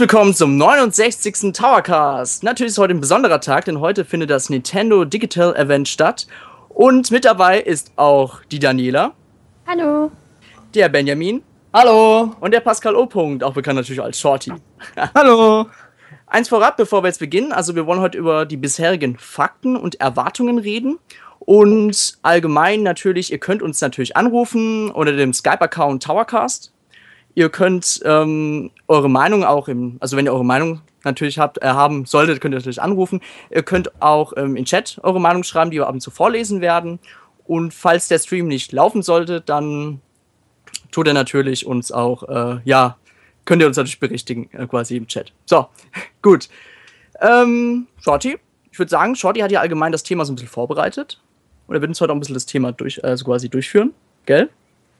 Willkommen zum 69. Towercast. Natürlich ist heute ein besonderer Tag, denn heute findet das Nintendo Digital Event statt. Und mit dabei ist auch die Daniela. Hallo. Der Benjamin. Hallo. Und der Pascal O. -Punkt, auch bekannt natürlich als Shorty. Hallo. Eins vorab, bevor wir jetzt beginnen. Also wir wollen heute über die bisherigen Fakten und Erwartungen reden. Und allgemein natürlich, ihr könnt uns natürlich anrufen unter dem Skype-Account Towercast. Ihr könnt ähm, eure Meinung auch im, also wenn ihr eure Meinung natürlich habt, äh, haben solltet, könnt ihr natürlich anrufen. Ihr könnt auch ähm, in Chat eure Meinung schreiben, die wir ab und zu vorlesen werden. Und falls der Stream nicht laufen sollte, dann tut er natürlich uns auch, äh, ja, könnt ihr uns natürlich berichtigen, äh, quasi im Chat. So, gut. Ähm, Shorty, ich würde sagen, Shorty hat ja allgemein das Thema so ein bisschen vorbereitet. Und er wird uns heute auch ein bisschen das Thema durch, also quasi durchführen, gell?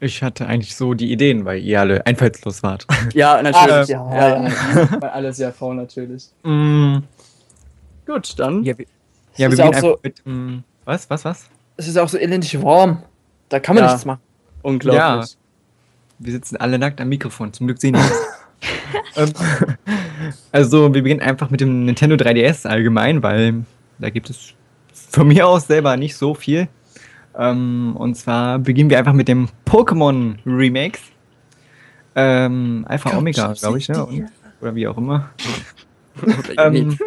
Ich hatte eigentlich so die Ideen, weil ihr alle einfallslos wart. Ja, natürlich. Ah, ja, ja, ja. Weil alle sehr faul natürlich. Mm, Gut, dann. ja, wir, ja, wir ja beginnen auch so- einfach mit. mm, was, was, was? Es ist auch so elendig warm. Da kann man Ja. nichts machen. Unglaublich. Wir sitzen alle nackt am Mikrofon. Zum Glück sehen wir es. ähm, also, wir beginnen einfach mit dem Nintendo 3DS allgemein, weil da gibt es von mir aus selber nicht so viel. Ähm, und zwar beginnen wir einfach mit dem Pokémon Remakes. Ähm, Alpha Omega, glaube ich, ne? Und, oder wie auch immer. Ähm,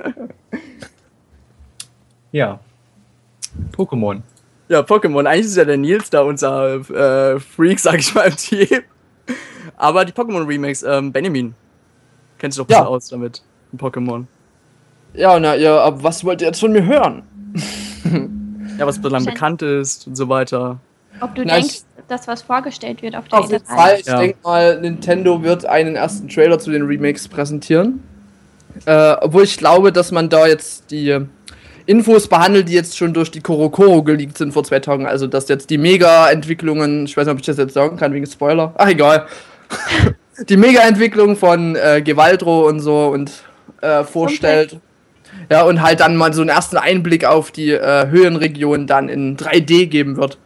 ja. Pokémon. Ja, Pokémon. Eigentlich ist ja der Nils da unser äh, Freak, sag ich mal, im Team. Aber die Pokémon-Remakes, ähm, Benjamin. Kennst du doch besser Ja. aus damit. Pokémon. Ja, na, ja, aber was wollt ihr jetzt von mir hören? Ja, was bislang bekannt ist und so weiter. Ob du Na, denkst, ich- dass was vorgestellt wird auf der Auf jeden E3. Fall, ich Ja. denke mal, Nintendo wird einen ersten Trailer zu den Remakes präsentieren. Äh, obwohl ich glaube, dass man da jetzt die äh, Infos behandelt, die jetzt schon durch die Korokoro geleakt sind vor zwei Tagen. Also, dass jetzt die Mega-Entwicklungen, ich weiß nicht, ob ich das jetzt sagen kann, wegen Spoiler. Ach, egal. die Mega-Entwicklung von äh, Gewaldro und so und äh, vorstellt. Ja, und halt dann mal so einen ersten Einblick auf die äh, Höhenregion dann in 3D geben wird.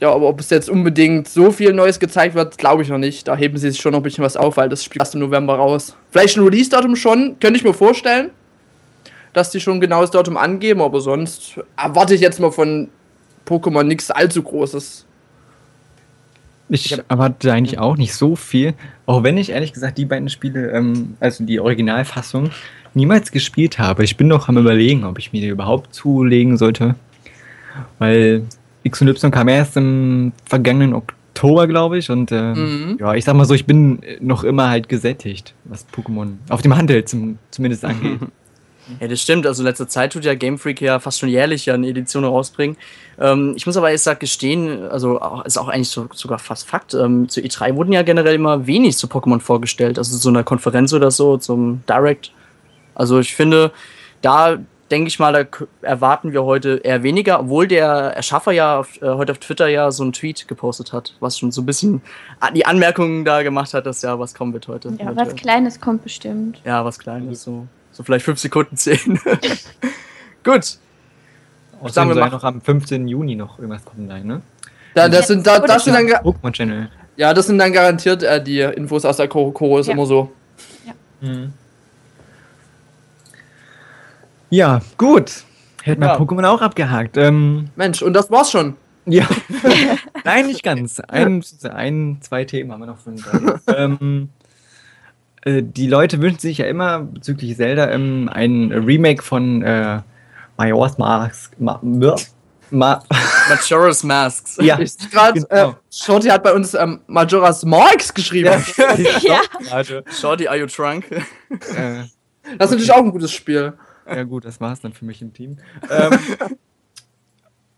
Ja, aber ob es jetzt unbedingt so viel Neues gezeigt wird, glaube ich noch nicht. Da heben sie sich schon noch ein bisschen was auf, weil das Spiel erst im November raus. Vielleicht ein Release-Datum schon, könnte ich mir vorstellen, dass die schon ein genaues Datum angeben, aber sonst erwarte ich jetzt mal von Pokémon nichts allzu Großes. Ich erwarte eigentlich auch nicht so viel, auch wenn ich ehrlich gesagt die beiden Spiele, ähm, also die Originalfassung, niemals gespielt habe. Ich bin noch am überlegen, ob ich mir die überhaupt zulegen sollte. Weil X und Y kam erst im vergangenen Oktober, glaube ich. Und ähm, Mhm. ja, ich sag mal so, ich bin noch immer halt gesättigt, was Pokémon auf dem Handel zum, zumindest angeht. Ja, das stimmt. Also in letzter Zeit tut ja Game Freak ja fast schon jährlich ja eine Edition rausbringen. Ähm, ich muss aber jetzt sag, gestehen, also auch, ist auch eigentlich so, sogar fast Fakt. Ähm, zu E3 wurden ja generell immer wenig zu Pokémon vorgestellt. Also so einer Konferenz oder so, zum Direct. Also ich finde, da denke ich mal, da erwarten wir heute eher weniger, obwohl der Erschaffer ja auf, äh, heute auf Twitter ja so einen Tweet gepostet hat, was schon so ein bisschen die Anmerkungen da gemacht hat, dass ja was kommen wird heute. Ja, eventuell. was Kleines kommt bestimmt. Ja, was Kleines, so, so vielleicht fünf Sekunden zehn. Gut. Außerdem Sagen wir soll ja mal- noch am 15. Juni noch irgendwas kommen sein, ne? Da, das sind, da, das sind dann, Pokémon Channel. ja, das sind dann garantiert äh, die Infos aus der ist Ja. immer so. Ja, gut. Hätten wir Ja. Pokémon auch abgehakt. Ähm, Mensch, und das war's schon. Ja. Nein, nicht ganz. Ein, ein, zwei Themen haben wir noch von ähm, äh, Die Leute wünschen sich ja immer bezüglich Zelda ähm, ein Remake von äh, Majora's Mask. Ma, ma, ma, Majora's Masks. ja, Ich gerade, genau. äh, Shorty hat bei uns ähm, Majora's Marks geschrieben. Ja. Also, Shorty, are you drunk? äh, Das ist natürlich auch ein gutes Spiel. Ja gut, das war's dann für mich im Team. Ähm,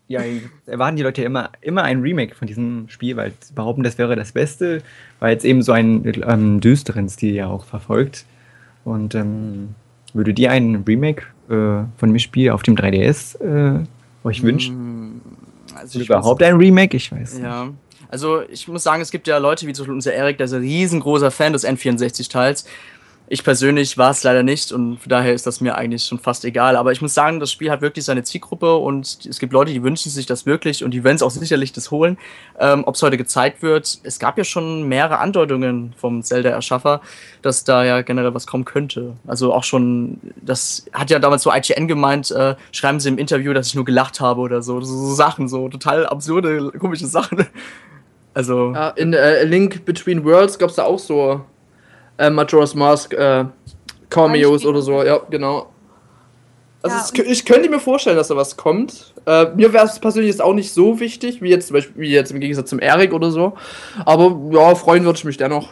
ja, erwarten die Leute immer, immer ein Remake von diesem Spiel, weil sie behaupten, das wäre das Beste, weil es eben so einen ähm, düsteren Stil ja auch verfolgt. Und ähm, würde dir ein Remake äh, von dem Spiel auf dem 3DS äh, euch wünschen? Also Oder ich überhaupt ein Remake? Ich weiß. nicht. Ja. Also ich muss sagen, es gibt ja Leute wie zum Beispiel unser Erik, der ist ein riesengroßer Fan des N64-Teils. Ich persönlich war es leider nicht und daher ist das mir eigentlich schon fast egal. Aber ich muss sagen, das Spiel hat wirklich seine Zielgruppe und es gibt Leute, die wünschen sich das wirklich und die werden es auch sicherlich das holen. Ähm, Ob es heute gezeigt wird, es gab ja schon mehrere Andeutungen vom Zelda-Erschaffer, dass da ja generell was kommen könnte. Also auch schon, das hat ja damals so IGN gemeint, äh, schreiben sie im Interview, dass ich nur gelacht habe oder so. So, so Sachen, so total absurde, komische Sachen. Also. Ja, in äh, Link Between Worlds gab es da auch so äh, Majora's Mask äh, Cameos oder so, ja, genau. Also Ja, es, ich könnte mir vorstellen, dass da was kommt. Äh, mir wäre es persönlich jetzt auch nicht so wichtig, wie jetzt zum Beispiel wie jetzt im Gegensatz zum Eric oder so. Aber ja, freuen würde ich mich dennoch.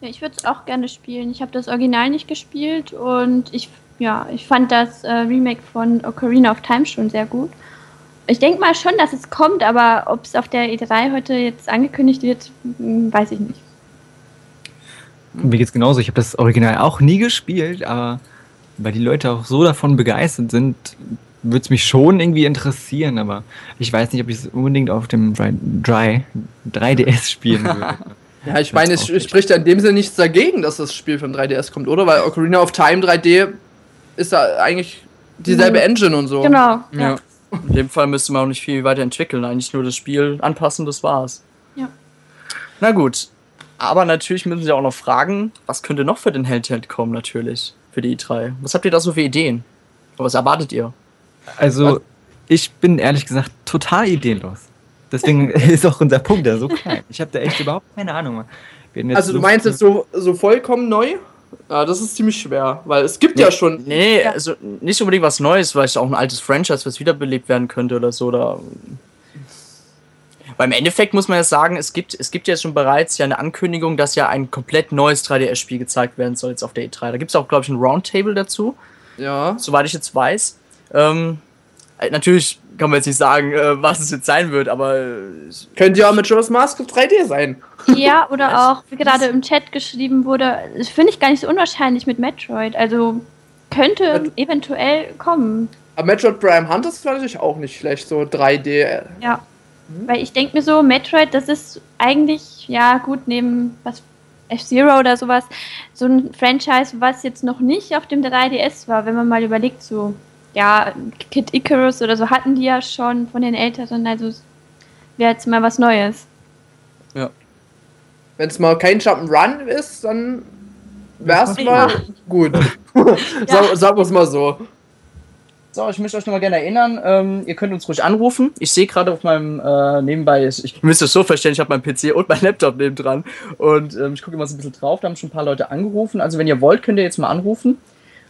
Ja, ich würde es auch gerne spielen. Ich habe das Original nicht gespielt und ich, ja, ich fand das äh, Remake von Ocarina of Time schon sehr gut. Ich denke mal schon, dass es kommt, aber ob es auf der E3 heute jetzt angekündigt wird, hm, weiß ich nicht. Mir geht's genauso. Ich habe das Original auch nie gespielt, aber weil die Leute auch so davon begeistert sind, würde es mich schon irgendwie interessieren, aber ich weiß nicht, ob ich es unbedingt auf dem Dry, Dry 3DS spielen würde. Ja, ich meine, es spricht ja in dem Sinne nichts dagegen, dass das Spiel vom 3DS kommt, oder? Weil Ocarina of Time 3D ist ja eigentlich dieselbe Mhm. Engine und so. Genau. Ja. In dem Fall müsste man auch nicht viel weiterentwickeln, eigentlich nur das Spiel anpassen, das war's. Ja. Na gut. Aber natürlich müssen Sie auch noch fragen, was könnte noch für den Handheld kommen, natürlich, für die i3. Was habt ihr da so für Ideen? Was erwartet ihr? Also, ich bin ehrlich gesagt total ideenlos. Deswegen ist auch unser Punkt da so klein. Ich habe da echt überhaupt keine Ahnung. Also du so meinst viele- jetzt so, so vollkommen neu? Ja, das ist ziemlich schwer, weil es gibt ja schon. Nee, Ja. also nicht unbedingt was Neues, weil es auch ein altes Franchise, was wiederbelebt werden könnte oder so. Oder Beim Endeffekt muss man ja sagen, es gibt, es gibt ja schon bereits ja eine Ankündigung, dass ja ein komplett neues 3DS-Spiel gezeigt werden soll jetzt auf der E3. Da gibt es auch, glaube ich, ein Roundtable dazu, Ja. soweit ich jetzt weiß. Ähm, äh, natürlich kann man jetzt nicht sagen, äh, was es jetzt sein wird, aber äh, Könnte ja mit Majora's Mask auf 3D sein. Ja, oder auch, wie gerade im Chat geschrieben wurde, finde ich gar nicht so unwahrscheinlich mit Metroid. Also könnte Met- eventuell kommen. Aber Metroid Prime Hunt ist natürlich auch nicht schlecht, so 3D. Ja. Weil ich denke mir so, Metroid, das ist eigentlich, ja gut, neben was F-Zero oder sowas, so ein Franchise, was jetzt noch nicht auf dem 3DS war, wenn man mal überlegt, so, ja, Kid Icarus oder so hatten die ja schon von den Älteren, also wäre jetzt mal was Neues. Wenn es mal kein Jump'n'Run ist, dann wär's Ja. mal gut. so, sagen wir es mal so. So, ich möchte euch nochmal gerne erinnern, ähm, ihr könnt uns ruhig anrufen. Ich sehe gerade auf meinem äh, nebenbei, ich, ich müsst es so verstehen, ich habe meinen PC und meinen Laptop nebendran und ähm, ich gucke immer so ein bisschen drauf, da haben schon ein paar Leute angerufen. Also wenn ihr wollt, könnt ihr jetzt mal anrufen.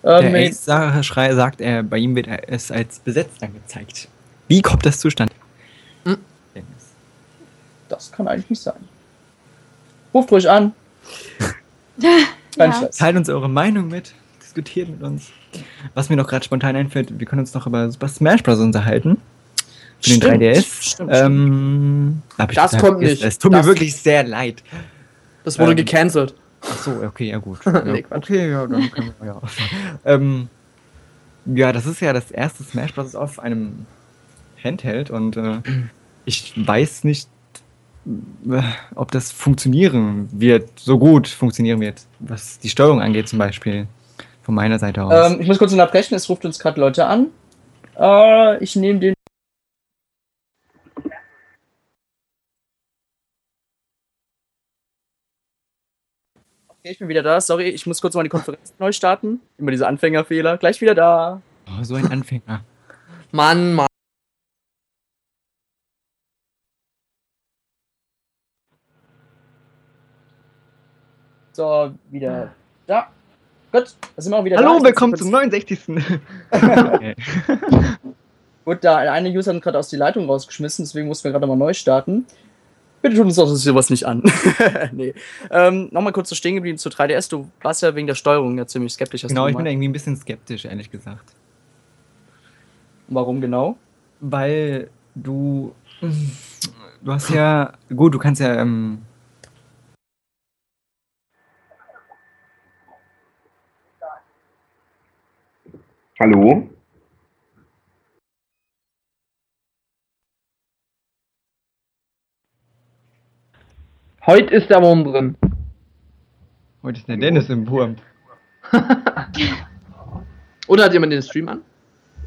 Ähm, Der wenn- Ace-Schrei sagt, er, bei ihm wird es als besetzt angezeigt. Wie kommt das zustande? Hm. Das kann eigentlich nicht sein. Ruft ruhig an. Kein Ja. Teilt uns eure Meinung mit, diskutiert mit uns. Was mir noch gerade spontan einfällt, wir können uns noch über Super Smash Bros. unterhalten. Für den Stimmt, 3DS. stimmt, ähm, ich Das total kommt nicht. Es tut Das- mir wirklich sehr leid. Das wurde Ähm, gecancelt. Ach so, okay, ja gut. Ja, okay, ja, dann können wir ja. ähm, ja, das ist ja das erste Smash Bros. auf einem Handheld und äh, ich weiß nicht, äh, ob das funktionieren wird, so gut funktionieren wird, was die Steuerung angeht zum Beispiel. Von meiner Seite aus. Ähm, ich muss kurz unterbrechen, es ruft uns gerade Leute an. Äh, ich nehme den. Okay, ich bin wieder da. Sorry, ich muss kurz mal die Konferenz neu starten. Immer diese Anfängerfehler. Gleich wieder da. oh, so ein Anfänger. Mann, Mann. So, wieder da. Gut, da sind wir auch wieder Hallo, da. willkommen zum muss 69. okay. kurz- Gut, da eine User hat gerade aus die Leitung rausgeschmissen, deswegen mussten wir gerade mal neu starten. Bitte tut uns auch sowas nicht an. nee. Ähm, Nochmal kurz so stehen geblieben zu 3DS. Du warst ja wegen der Steuerung ja ziemlich skeptisch. hast Genau, ich bin irgendwie ein bisschen skeptisch, ehrlich gesagt. Warum genau? Weil du. Du hast ja. Gut, du kannst ja. Ähm, Hallo? Heute ist der Wurm drin. heute ist der Dennis im Wurm. Oder hat jemand den Stream an?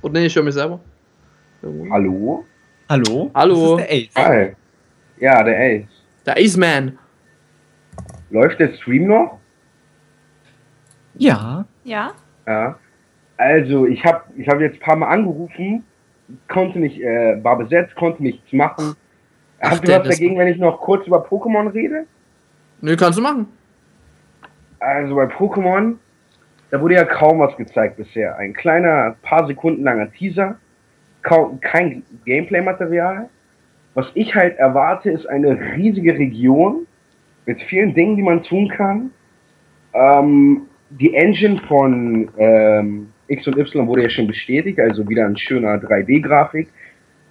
Oder nee, ich höre mich selber. Irgendwo. Hallo? Hallo? Hallo. Das ist der Ace. Hi. Ja, der Ace. Der Aceman. Läuft der Stream noch? Ja. Ja? Ja. Also, ich habe ich hab jetzt ein paar Mal angerufen, konnte nicht, äh, war besetzt, konnte nichts machen. Ach, Habt ihr der- was dagegen, wenn ich noch kurz über Pokémon rede? Nö, kannst du machen. Also bei Pokémon, da wurde ja kaum was gezeigt bisher. Ein kleiner, paar Sekunden langer Teaser, kaum, kein Gameplay-Material. Was ich halt erwarte, ist eine riesige Region mit vielen Dingen, die man tun kann. Ähm, die Engine von ähm, X und Y wurde ja schon bestätigt, also wieder ein schöner 3D-Grafik.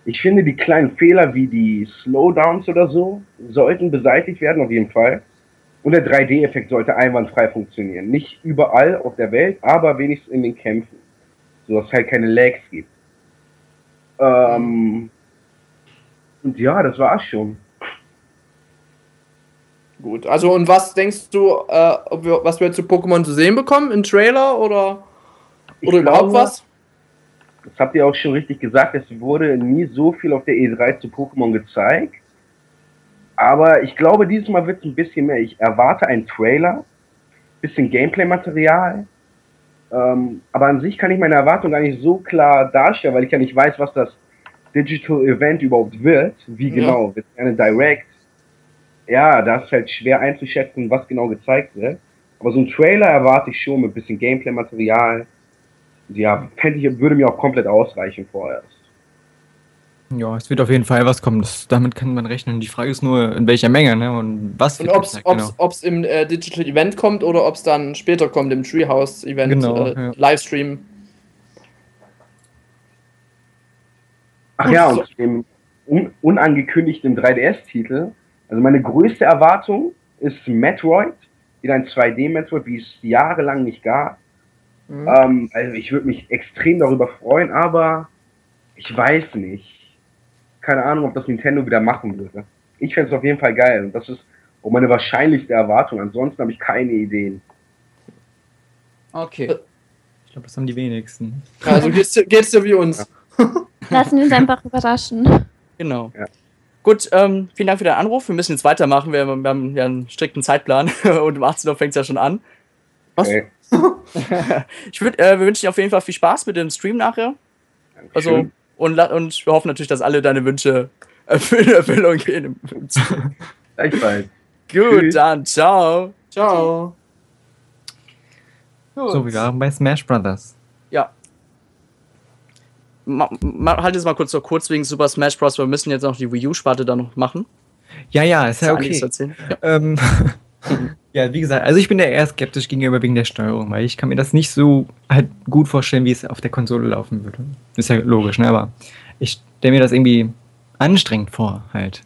Ich finde, die kleinen Fehler wie die Slowdowns oder so sollten beseitigt werden, auf jeden Fall. Und der 3D-Effekt sollte einwandfrei funktionieren. Nicht überall auf der Welt, aber wenigstens in den Kämpfen. So dass es halt keine Lags gibt. Ähm, und ja, das war's schon. Gut, also und was denkst du, äh, wir, was wir zu Pokémon zu sehen bekommen? Im Trailer oder, Ich oder überhaupt glaube, was? Das habt ihr auch schon richtig gesagt, es wurde nie so viel auf der E3 zu Pokémon gezeigt. Aber ich glaube, dieses Mal wird es ein bisschen mehr. Ich erwarte einen Trailer, bisschen Gameplay-Material. Ähm, aber an sich kann ich meine Erwartung gar nicht so klar darstellen, weil ich ja nicht weiß, was das Digital Event überhaupt wird. Wie Ja. genau? Wird es eine Direct? Ja, da ist halt schwer einzuschätzen, was genau gezeigt wird. Aber so ein Trailer erwarte ich schon mit bisschen Gameplay-Material. Ja, fände ich, würde mir auch komplett ausreichen vorerst. Ja, es wird auf jeden Fall was kommen. Das, damit kann man rechnen. Die Frage ist nur, in welcher Menge, ne? Und was Und ob es genau. im äh, Digital Event kommt oder ob es dann später kommt im Treehouse Event Genau, äh, ja. Livestream. Ach ja, so- und zu dem un unangekündigten 3DS-Titel. Also meine größte Erwartung ist Metroid, wieder ein 2D-Metroid, wie es jahrelang nicht gab. Mhm. Ähm, also ich würde mich extrem darüber freuen, aber ich weiß nicht. Keine Ahnung, ob das Nintendo wieder machen würde. Ich fände es auf jeden Fall geil und das ist auch meine wahrscheinlichste Erwartung. Ansonsten habe ich keine Ideen. Okay. Ich glaube, das haben die wenigsten. Also geht's, dir- geht's dir wie uns. Lassen wir uns einfach überraschen. Genau. Ja. Gut, ähm, vielen Dank für den Anruf. Wir müssen jetzt weitermachen. Wir, wir haben ja einen strikten Zeitplan und um 18 Uhr fängt es ja schon an. Was? Okay, Ich würd, äh, wir wünschen dir auf jeden Fall viel Spaß mit dem Stream nachher. Also, und, und wir hoffen natürlich, dass alle deine Wünsche in Erfüllung gehen. Gleichfalls. Gut, Tschüss. dann ciao. Ciao. Gut. So, wir waren bei Smash Brothers. Ja. Ma, ma, halt jetzt mal kurz so kurz wegen Super Smash Bros. Wir müssen jetzt noch die Wii U-Sparte da noch machen. Ja, ja, ist ja okay. zu erzählen. Ja. Ähm, ja, wie gesagt, also ich bin da eher skeptisch gegenüber wegen der Steuerung, weil ich kann mir das nicht so halt gut vorstellen, wie es auf der Konsole laufen würde. Ist ja logisch, ne? Aber ich stelle mir das irgendwie anstrengend vor, halt.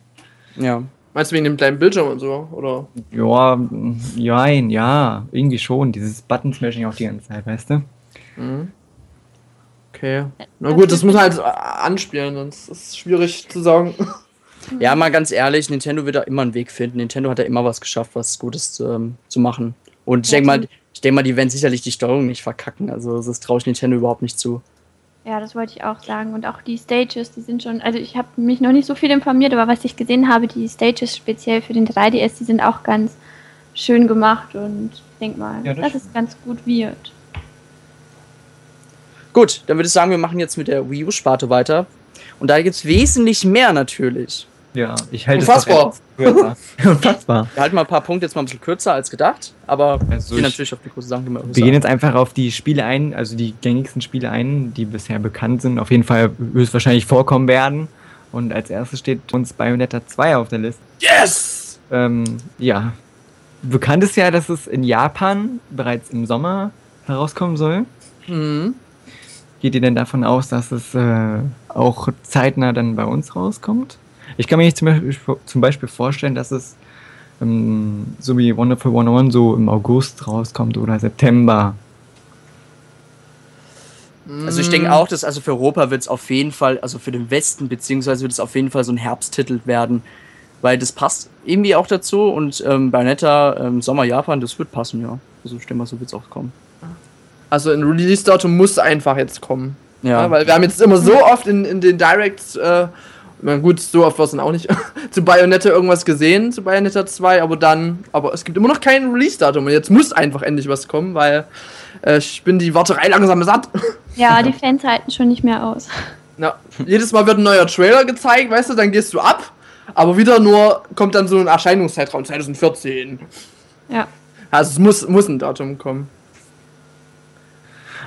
ja. Meinst du wegen dem kleinen Bildschirm und so? Oder? Ja, nein, ja, irgendwie schon. Dieses Button-Smashing auch die ganze Zeit, weißt du? Mhm. Okay. Na gut, das muss man halt anspielen, sonst ist es schwierig zu sagen. Ja, mal ganz ehrlich, Nintendo wird da immer einen Weg finden. Nintendo hat ja immer was geschafft, was Gutes ähm, zu machen. Und ich Ja, denke mal, ich denke mal, die werden sicherlich die Steuerung nicht verkacken. Also das traue ich Nintendo überhaupt nicht zu. Ja, das wollte ich auch sagen. Und auch die Stages, die sind schon, also ich habe mich noch nicht so viel informiert, aber was ich gesehen habe, die Stages speziell für den 3DS, die sind auch ganz schön gemacht und ich denke mal, Ja, das dass es ganz gut wird. Gut, dann würde ich sagen, wir machen jetzt mit der Wii U-Sparte weiter. Und da gibt es wesentlich mehr natürlich. Ja, ich halte Unfassbar. es kürzer. Unfassbar. Wir halten mal ein paar Punkte jetzt mal ein bisschen kürzer als gedacht, aber Also gehen ich- natürlich auf die große Sachen, die wir Wir gehen jetzt einfach auf die Spiele ein, also die gängigsten Spiele ein, die bisher bekannt sind, auf jeden Fall höchstwahrscheinlich vorkommen werden. Und als erstes steht uns Bayonetta 2 auf der Liste. Yes! Ähm, ja. Bekannt ist ja, dass es in Japan bereits im Sommer herauskommen soll. Mhm. Geht ihr denn davon aus, dass es äh, auch zeitnah dann bei uns rauskommt? Ich kann mir nicht zum Beispiel, zum Beispiel vorstellen, dass es ähm, so wie Wonderful 101 so im August rauskommt oder September. Also ich denke auch, dass also für Europa wird es auf jeden Fall, also für den Westen beziehungsweise wird es auf jeden Fall so ein Herbsttitel werden, weil das passt irgendwie auch dazu und ähm, Bayonetta ähm, Sommer Japan, das wird passen, ja. Also ich denke mal, so wird es auch kommen. Also ein Release-Datum muss einfach jetzt kommen. Ja. Ja, weil wir haben jetzt immer so oft in, in den Directs, äh, na gut, so oft war es dann auch nicht, zu Bayonetta irgendwas gesehen, zu Bayonetta 2, aber dann, aber es gibt immer noch kein Release-Datum und jetzt muss einfach endlich was kommen, weil äh, ich bin die Warterei langsam satt. Ja, die Fans halten schon nicht mehr aus. Na, jedes Mal wird ein neuer Trailer gezeigt, weißt du, dann gehst du ab, aber wieder nur kommt dann so ein Erscheinungszeitraum 2014. Ja. Also es muss, muss ein Datum kommen.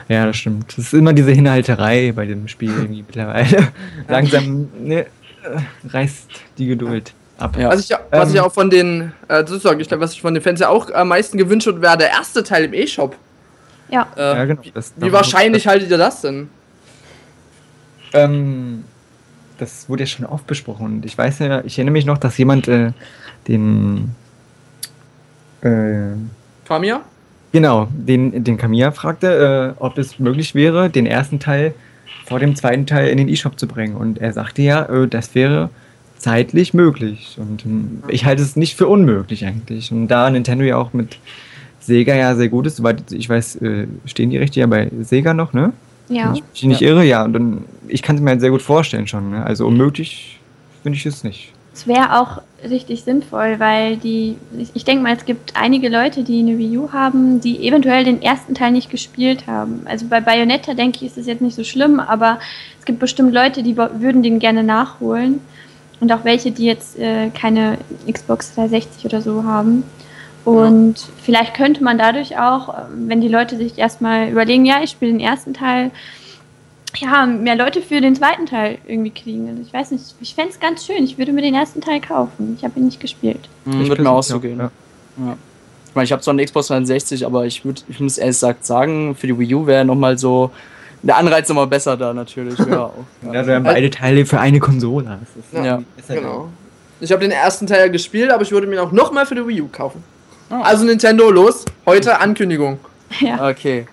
Ja, das stimmt. Es ist immer diese Hinhalterei bei dem Spiel irgendwie mittlerweile. Langsam ne, reißt die Geduld ab. Ja. Was ich, ja- was Ähm. ich auch von den, äh, das sag ich, glaub, was ich von den Fans ja auch am meisten gewünscht wird, wäre der erste Teil im E-Shop. Ja. Äh, Ja, genau. Das, Wie wahrscheinlich haltet ihr das denn? Ähm, das wurde ja schon oft besprochen. Und ich weiß ja, ich erinnere mich noch, dass jemand äh, den. Äh, Famia? genau, den, den Kamiya fragte, äh, ob es möglich wäre, den ersten Teil vor dem zweiten Teil in den E-Shop zu bringen. Und er sagte ja, äh, das wäre zeitlich möglich. Und ähm, ich halte es nicht für unmöglich eigentlich. Und da Nintendo ja auch mit Sega ja sehr gut ist, soweit ich weiß, äh, stehen die Rechte ja bei Sega noch, ne? Ja. Wenn ich mich nicht irre, ja. Und dann, ich kann es mir halt sehr gut vorstellen schon. Ne? Also unmöglich finde ich es nicht. Es wäre auch richtig sinnvoll, weil die, ich, denke mal, es gibt einige Leute, die eine Wii U haben, die eventuell den ersten Teil nicht gespielt haben. Also bei Bayonetta, denke ich, ist es jetzt nicht so schlimm, aber es gibt bestimmt Leute, die würden den gerne nachholen. Und auch welche, die jetzt äh, keine Xbox 360 oder so haben. Und vielleicht könnte man dadurch auch, wenn die Leute sich erstmal überlegen, ja, ich spiele den ersten Teil, ja, mehr Leute für den zweiten Teil irgendwie kriegen. Also ich weiß nicht, ich fände es ganz schön. Ich würde mir den ersten Teil kaufen. Ich habe ihn nicht gespielt. Mhm, Ich wird mir auch so gehen. ja. Ja. Ich meine, ich habe zwar eine Xbox 360, aber ich, würd, ich muss ehrlich gesagt sagen, für die Wii U wäre nochmal so der Anreiz nochmal besser da natürlich. Ja, auch, Ja, ja. wir haben beide Teile für eine Konsole. Das ist, Ja, Ja. ist halt Genau. Ich habe den ersten Teil gespielt, aber ich würde mir auch nochmal für die Wii U kaufen. Ah. Also Nintendo, los, heute Ankündigung. Ja. Okay.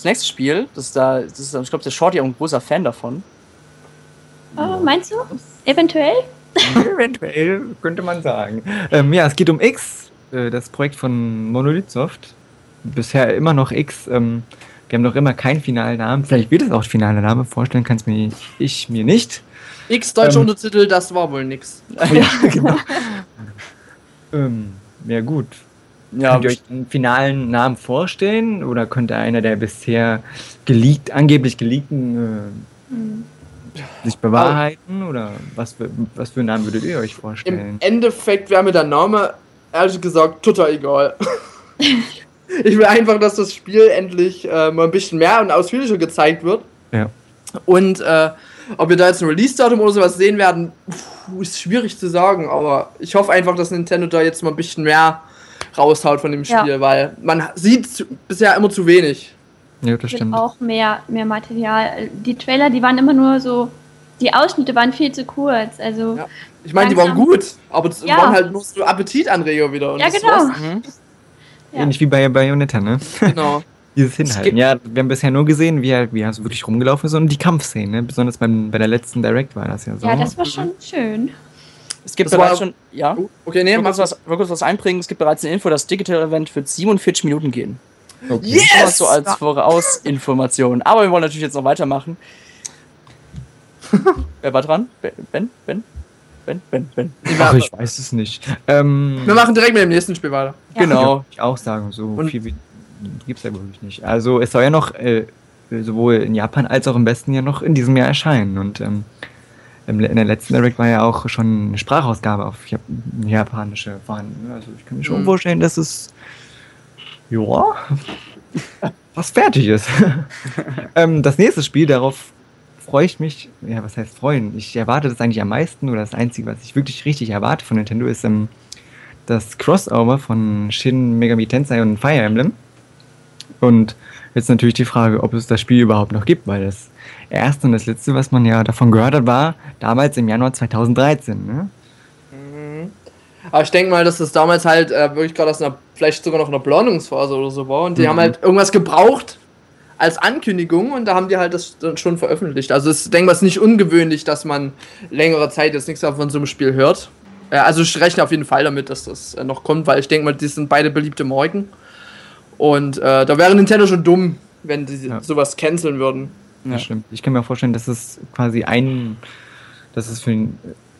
Das nächste Spiel, das ist da, das ist, ich glaube, der Shorty auch ein großer Fan davon. Oh, meinst du? Eventuell? Eventuell könnte man sagen. Ähm, ja, es geht um X, äh, das Projekt von Monolith Soft. Bisher immer noch X. Ähm, wir haben noch immer keinen finalen Namen. Vielleicht wird es auch finaler Name. Vorstellen kann es mir ich mir nicht. X deutsche Ähm. Untertitel, das war wohl nix. Ja, genau. ähm, ja, gut. Ja, Könnt ihr euch einen finalen Namen vorstellen? Oder könnte einer der bisher geleakt, angeblich geleakten äh, sich bewahrheiten? Oder was für, was für einen Namen würdet ihr euch Im vorstellen? Endeffekt wäre mir der Name, ehrlich gesagt, total egal. ich will einfach, dass das Spiel endlich äh, mal ein bisschen mehr und ausführlicher gezeigt wird. Ja. Und äh, ob wir da jetzt ein Release-Datum oder sowas sehen werden, puh, ist schwierig zu sagen, aber ich hoffe einfach, dass Nintendo da jetzt mal ein bisschen mehr raushaut von dem Ja. Spiel, weil man sieht zu, bisher immer zu wenig. Ja, das stimmt. auch mehr, mehr Material. Die Trailer, die waren immer nur so, die Ausschnitte waren viel zu kurz. Also, Ja. Ich meine, die waren gut, aber es Ja. waren halt nur so Appetitanreger wieder. und ja, das genau. war's. Mhm. Ja. Ähnlich wie bei Bayonetta, ne? Genau. Dieses Es Hinhalten. Ja, wir haben bisher nur gesehen, wie er, wie er so wirklich rumgelaufen ist und die Kampfszenen, ne? Besonders beim, bei der letzten Direct war das ja so. Ja, das war schon schön. Es gibt Das bereits war- schon, ja. Okay, nee, mach kurz, was, will kurz was einbringen. Es gibt bereits eine Info, das Digital Event wird 47 Minuten gehen. okay. Yes! Mal so als Vorausinformation. Aber wir wollen natürlich jetzt noch weitermachen. Wer war dran? Ben? Ben? Ben? Ben? Ben? Ben. Ach, ich weiß es nicht. Ähm, Wir machen direkt mit dem nächsten Spiel weiter. Ja. Genau. Ja, ich auch sagen, so Und- viel gibt es ja wirklich nicht. Also es soll ja noch äh, sowohl in Japan als auch im Westen ja noch in diesem Jahr erscheinen. Und ähm, in der letzten Direct war ja auch schon eine Sprachausgabe auf Jap japanische vorhanden. ne? Also ich kann mir schon Mhm. vorstellen, dass es ja was fertig ist. ähm, das nächste Spiel, darauf freue ich mich, ja, was heißt freuen? Ich erwarte das eigentlich am meisten oder das Einzige, was ich wirklich richtig erwarte von Nintendo, ist ähm, das Crossover von Shin Megami Tensei und Fire Emblem. Und jetzt natürlich die Frage, ob es das Spiel überhaupt noch gibt, weil das erste und das letzte, was man ja davon gehört hat, war damals im Januar 2013. Ne? Aber ich denke mal, dass das damals halt äh, wirklich gerade aus einer, vielleicht sogar noch einer Planungsphase oder so war. Und die Mhm. haben halt irgendwas gebraucht als Ankündigung und da haben die halt das dann schon veröffentlicht. Also ich denke mal, es ist nicht ungewöhnlich, dass man längere Zeit jetzt nichts von so einem Spiel hört. Äh, also ich rechne auf jeden Fall damit, dass das äh, noch kommt, weil ich denke mal, die sind beide beliebte Marken. Und äh, da wäre Nintendo schon dumm, wenn sie Ja. sowas canceln würden. Ja. Das stimmt. Ich kann mir auch vorstellen, dass es quasi ein, dass es für,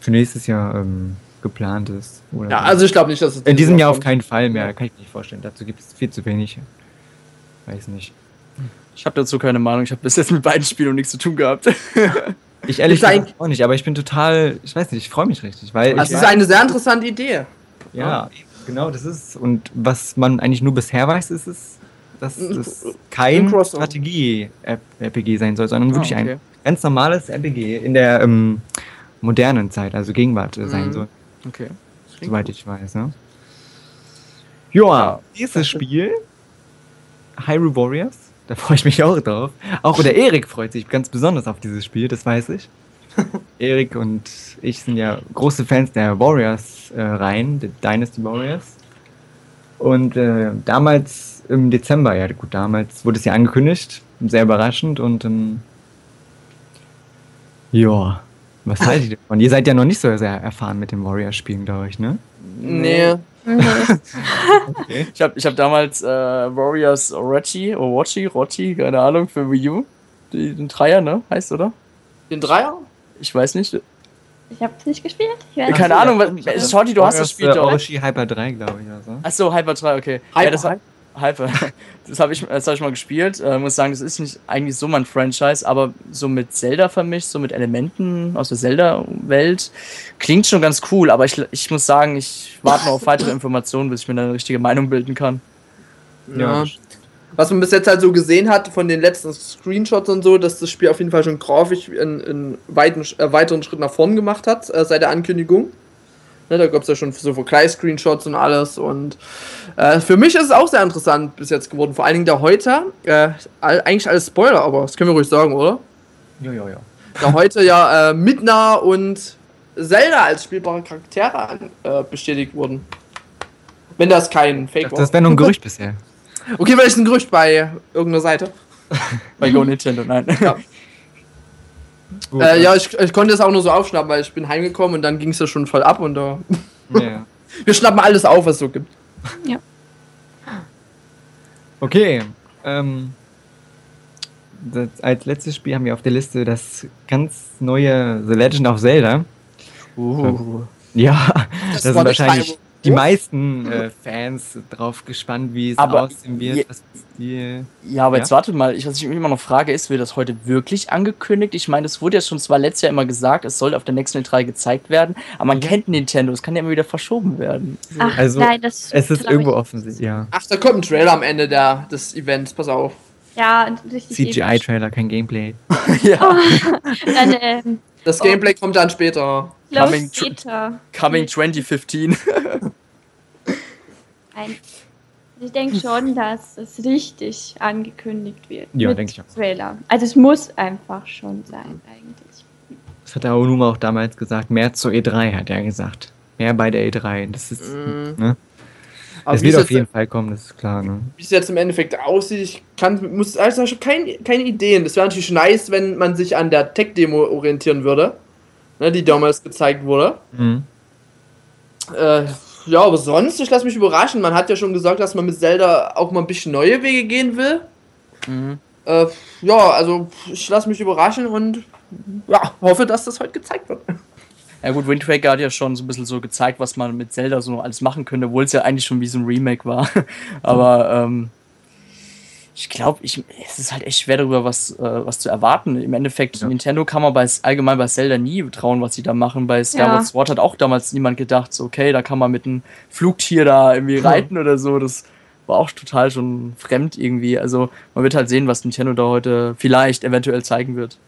für nächstes Jahr ähm, geplant ist. Oder Ja, so. also ich glaube nicht, dass es in diesem Jahr auf keinen Fall mehr. Kann ich mir nicht vorstellen. Dazu gibt es viel zu wenig. Weiß nicht. Ich habe dazu keine Meinung. Ich habe bis jetzt mit beiden Spielen nichts zu tun gehabt. Ich ehrlich gesagt auch nicht, aber ich bin total, ich weiß nicht, ich freue mich richtig, weil Das ich ist eine sehr interessante Idee. Ja, genau, das ist. Und was man eigentlich nur bisher weiß, ist es, dass es kein. Strategie-RPG sein soll, sondern wirklich Ah, okay. ein ganz normales RPG in der ähm, modernen Zeit, also Gegenwart äh, sein Mhm. soll, Okay. soweit ich weiß. Ne? Joa, nächstes Spiel, Hyrule Warriors, da freue ich mich auch drauf. Auch der Erik freut sich ganz besonders auf dieses Spiel, das weiß ich. Erik und ich sind ja große Fans der Warriors-Reihen, der Dynasty Warriors. Und äh, damals im Dezember, ja gut, damals wurde es ja angekündigt, sehr überraschend und ähm, ja, was haltet ihr davon? Ihr seid ja noch nicht so sehr erfahren mit den Warriors-Spielen, glaube ich, ne? Nee. Nee. Ich habe ich hab damals äh, Warriors Orochi, Orochi, Rochi, keine Ahnung, für Wii U. Die, den Dreier, ne? Heißt, oder? Den Dreier? Ich weiß nicht. Ich habe es nicht gespielt. Ich weiß Keine nicht. Ahnung, was, Shorty, du hast das Spiel äh, doch. Orochi Hyper 3, glaube ich, oder so. Achso, Hyper 3, okay. Hyper, ja, das war, Hyper. Das habe ich, das hab ich mal gespielt. Äh, muss sagen, das ist nicht eigentlich so mein Franchise, aber so mit Zelda vermischt, so mit Elementen aus der Zelda-Welt. Klingt schon ganz cool, aber ich, ich muss sagen, ich warte noch auf weitere Informationen, bis ich mir da eine richtige Meinung bilden kann. Ja. Was man bis jetzt halt so gesehen hat von den letzten Screenshots und so, dass das Spiel auf jeden Fall schon grafisch einen, weiten, äh, weiteren Schritt nach vorn gemacht hat äh, seit der Ankündigung. Ne, da gab es ja schon so Vergleichs-Screenshots und alles. Und äh, für mich ist es auch sehr interessant bis jetzt geworden. Vor allen Dingen der heute, äh, all, eigentlich alles Spoiler, aber das können wir ruhig sagen, oder? Ja, ja, ja. Da heute ja äh, Midna und Zelda als spielbare Charaktere an, äh, bestätigt wurden. Wenn das kein Fake war. Das wäre nur ein Gerücht bisher. Okay, vielleicht ein Gerücht bei irgendeiner Seite. Bei Go Nintendo, nein. Ja. Gut, Äh, ja, ich, ich konnte es auch nur so aufschnappen, weil ich bin heimgekommen und dann ging es ja schon voll ab und da. ja. Wir schnappen alles auf, was es so gibt. Okay. Ähm, das, als letztes Spiel haben wir auf der Liste das ganz neue The Legend of Zelda. Uh. Ja, da sind war wahrscheinlich. Die meisten äh, Fans drauf gespannt, wie es Aber aussehen wird. je- Was die, Ja, aber Ja? jetzt wartet mal, ich, was ich mich immer noch frage, ist, wird das heute wirklich angekündigt? Ich meine, es wurde ja schon zwar letztes Jahr immer gesagt, es soll auf der nächsten E3 gezeigt werden, aber man Ja. kennt Nintendo, es kann ja immer wieder verschoben werden. Ach, Also, nein, das es ist irgendwo ich- offensichtlich, ja. Ach, da kommt ein Trailer am Ende der, des Events, pass auf. Ja. CGI-Trailer, kein Gameplay. ja, Dann ähm, Das Oh. Gameplay kommt dann später. Coming später. Coming 2015. Ein, ich denke schon, dass es richtig angekündigt wird. Ja, denke ich auch. Trailer. Also es muss einfach schon sein, eigentlich. Das hat der Aonuma auch damals gesagt. Mehr zur E3, hat er gesagt. Mehr bei der E3. Das ist, Mhm. ne? Aber Es wird es auf jeden Fall kommen, das ist klar, ne? wie es jetzt im Endeffekt aussieht, ich kann, muss, also ich habe keine, keine Ideen. Das wäre natürlich nice, wenn man sich an der Tech-Demo orientieren würde, ne, die damals gezeigt wurde. Mhm. Äh, ja, aber sonst, ich lasse mich überraschen. Man hat ja schon gesagt, dass man mit Zelda auch mal ein bisschen neue Wege gehen will. Mhm. Äh, ja, also ich lasse mich überraschen und ja, hoffe, dass das heute gezeigt wird. Ja gut, Wind Waker hat ja schon so ein bisschen so gezeigt, was man mit Zelda so alles machen könnte, obwohl es ja eigentlich schon wie so ein Remake war. Aber ähm, ich glaube, ich, es ist halt echt schwer darüber was, äh, was zu erwarten. Im Endeffekt, Ja. Nintendo kann man bei, allgemein bei Zelda nie trauen, was sie da machen. Bei Skyward Ja. Sword hat auch damals niemand gedacht, so, okay, da kann man mit einem Flugtier da irgendwie reiten oder so. Das war auch total schon fremd irgendwie. Also man wird halt sehen, was Nintendo da heute vielleicht eventuell zeigen wird.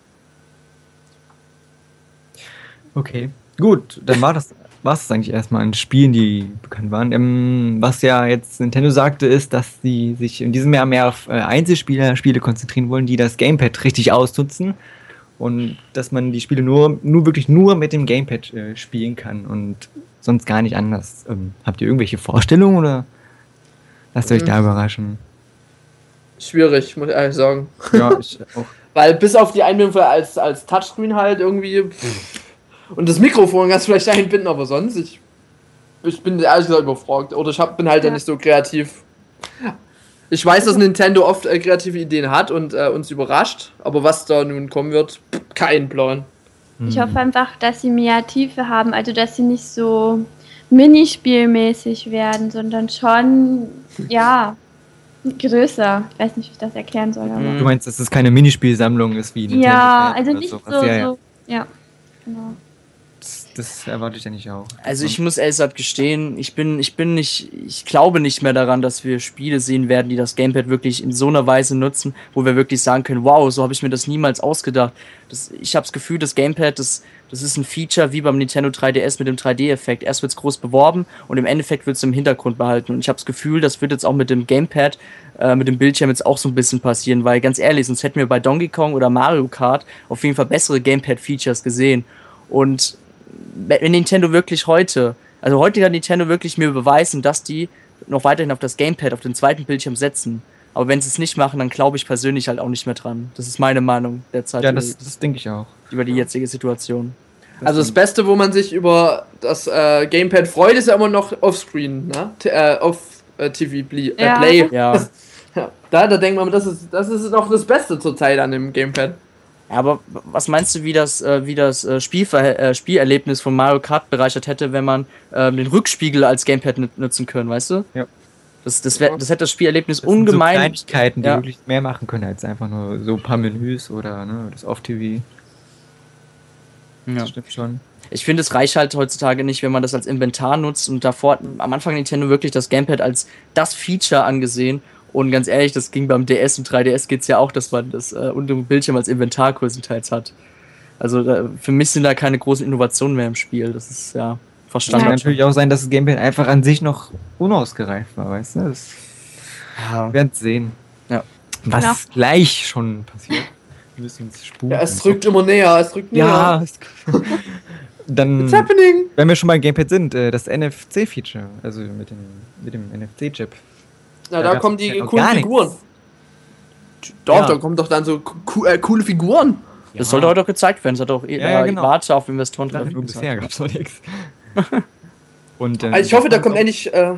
Okay. Gut, dann war das war es eigentlich erstmal an Spielen, die bekannt waren. Ähm, was ja jetzt Nintendo sagte, ist, dass sie sich in diesem Jahr mehr auf äh, Einzelspieler Spiele konzentrieren wollen, die das Gamepad richtig ausnutzen und dass man die Spiele nur, nur wirklich nur mit dem Gamepad äh, spielen kann und sonst gar nicht anders. Ähm, habt ihr irgendwelche Vorstellungen oder lasst euch Mhm. da überraschen? Schwierig, muss ich ehrlich sagen. Ja, ich auch. Weil bis auf die Einbindung für- als, als Touchscreen halt irgendwie. pff, und das Mikrofon kannst du vielleicht einbinden, aber sonst, ich, ich bin ehrlich gesagt überfragt. Oder ich hab, bin halt ja. Ja. nicht so kreativ. Ich weiß, dass Nintendo oft äh, kreative Ideen hat und äh, uns überrascht, aber was da nun kommen wird, kein Plan. Ich hoffe einfach, dass sie mehr Tiefe haben, also dass sie nicht so minispielmäßig werden, sondern schon, ja, größer. Ich weiß nicht, wie ich das erklären soll, aber. Du meinst, dass es keine Minispielsammlung ist wie Nintendo Ja, also nicht so, ja, ja. so, ja, genau. Das, erwarte ich ja nicht auch. Also ich muss ehrlich gesagt gestehen, ich bin, ich bin nicht, ich glaube nicht mehr daran, dass wir Spiele sehen werden, die das Gamepad wirklich in so einer Weise nutzen, wo wir wirklich sagen können, wow, so habe ich mir das niemals ausgedacht. Das, ich habe das Gefühl, das Gamepad, das, das ist ein Feature wie beim Nintendo 3DS mit dem 3D-Effekt. Erst wird es groß beworben und im Endeffekt wird es im Hintergrund behalten. Und ich habe das Gefühl, das wird jetzt auch mit dem Gamepad, äh, mit dem Bildschirm jetzt auch so ein bisschen passieren, weil ganz ehrlich, sonst hätten wir bei Donkey Kong oder Mario Kart auf jeden Fall bessere Gamepad-Features gesehen. Und wenn Nintendo wirklich heute, also heute kann Nintendo wirklich mir beweisen, dass die noch weiterhin auf das Gamepad, auf den zweiten Bildschirm setzen. Aber wenn sie es nicht machen, dann glaube ich persönlich halt auch nicht mehr dran. Das ist meine Meinung derzeit Ja, das, das denke ich auch. über die jetzige Situation. Also das Beste, wo man sich über das äh, Gamepad freut, ist ja immer noch offscreen, ne? T äh, auf äh, TV Ble äh, Ja. Play. Ja, Ja. Da, da denkt man, das ist, das ist noch das Beste zurzeit an dem Gamepad. Aber was meinst du, wie das, äh, wie das äh, Spielver äh, Spielerlebnis von Mario Kart bereichert hätte, wenn man ähm, den Rückspiegel als Gamepad nut- nutzen können, weißt du? Ja. Das, das, wär, das hätte das Spielerlebnis Das sind so ungemein. Kleinigkeiten, die Ja. wirklich mehr machen können als einfach nur so ein paar Menüs oder ne, das Off-TV. ja. Das stimmt schon. Ich finde, es reicht halt heutzutage nicht, wenn man das als Inventar nutzt und davor am Anfang Nintendo wirklich das Gamepad als das Feature angesehen. Und ganz ehrlich, das ging beim DS und 3DS geht's ja auch, dass man das äh, unter dem Bildschirm als Inventar größtenteils hat. Also da, für mich sind da keine großen Innovationen mehr im Spiel. Das ist ja Kann verstanden. natürlich auch sein, dass das Gamepad einfach an sich noch unausgereift war, weißt du? Das Ja. wir werden sehen. Ja. Was Ja. gleich schon passiert. Wir müssen uns spuren. Ja, es rückt immer näher, es rückt näher. Ja. es- Dann, It's happening! wenn wir schon beim Gamepad sind, äh, das NFC-Feature, also mit dem, mit dem NFC-Chip. Ja, Da da kommen die ja coolen gar nichts. Figuren. Doch, Ja. da kommen doch dann so co äh, coole Figuren. Das sollte heute auch gezeigt werden. Das hat auch Ja, ja, genau. Warte auf Investoren Nur bisher gab es noch nichts. Und, ähm, Also ich hoffe, da kommt endlich äh,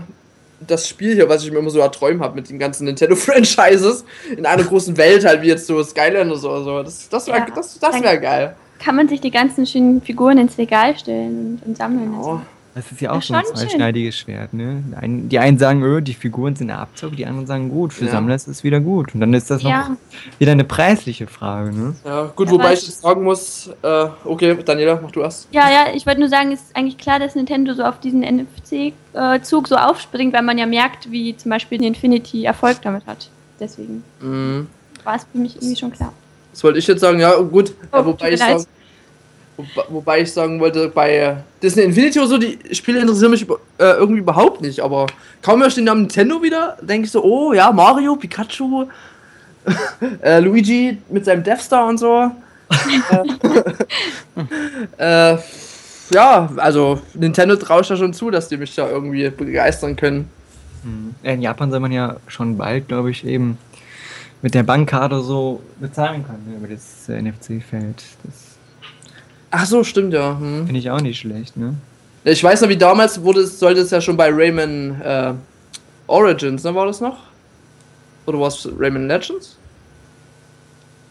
das Spiel hier, was ich mir immer so erträumt habe mit den ganzen Nintendo-Franchises in einer großen Welt, halt wie jetzt so Skylanders oder so. Das, das wäre Ja. das, das wär geil. Kann man sich die ganzen schönen Figuren ins Regal stellen und, und sammeln. Oh. Also. Das ist ja auch so ein zweischneidiges Schwert, ne? Die einen, die einen sagen, öh, die Figuren sind Abzug, die anderen sagen, gut, für Ja. Sammler ist es wieder gut. Und dann ist das noch Ja, wieder eine preisliche Frage, ne? Ja, gut, Ja, wobei ich jetzt sagen muss, äh, okay, Daniela, mach du erst. ja, ja, ich wollte nur sagen, es ist eigentlich klar, dass Nintendo so auf diesen NFC-Zug so aufspringt, weil man ja merkt, wie zum Beispiel die Infinity Erfolg damit hat. Deswegen Mhm. war es für mich irgendwie schon klar. Das wollte ich jetzt sagen, ja, gut. Oh, wobei, ich sagen, wobei, ich sagen wollte, bei Disney Infinity oder so, die Spiele interessieren mich äh, irgendwie überhaupt nicht. Aber kaum höre ich den Namen Nintendo wieder, denke ich so, oh ja, Mario, Pikachu, äh, Luigi mit seinem Death Star und so. äh, äh, ja, also Nintendo trauscht da schon zu, dass die mich da irgendwie begeistern können. Hm. In Japan soll man ja schon bald, glaube ich, eben mit der Bankkarte so bezahlen können, ne, über das äh, NFC-Feld. Das Ach so, stimmt ja. Hm. finde ich auch nicht schlecht, ne? Ich weiß noch, wie damals wurde es, sollte es ja schon bei Rayman äh, Origins, ne, war das noch? Oder war es Rayman Legends?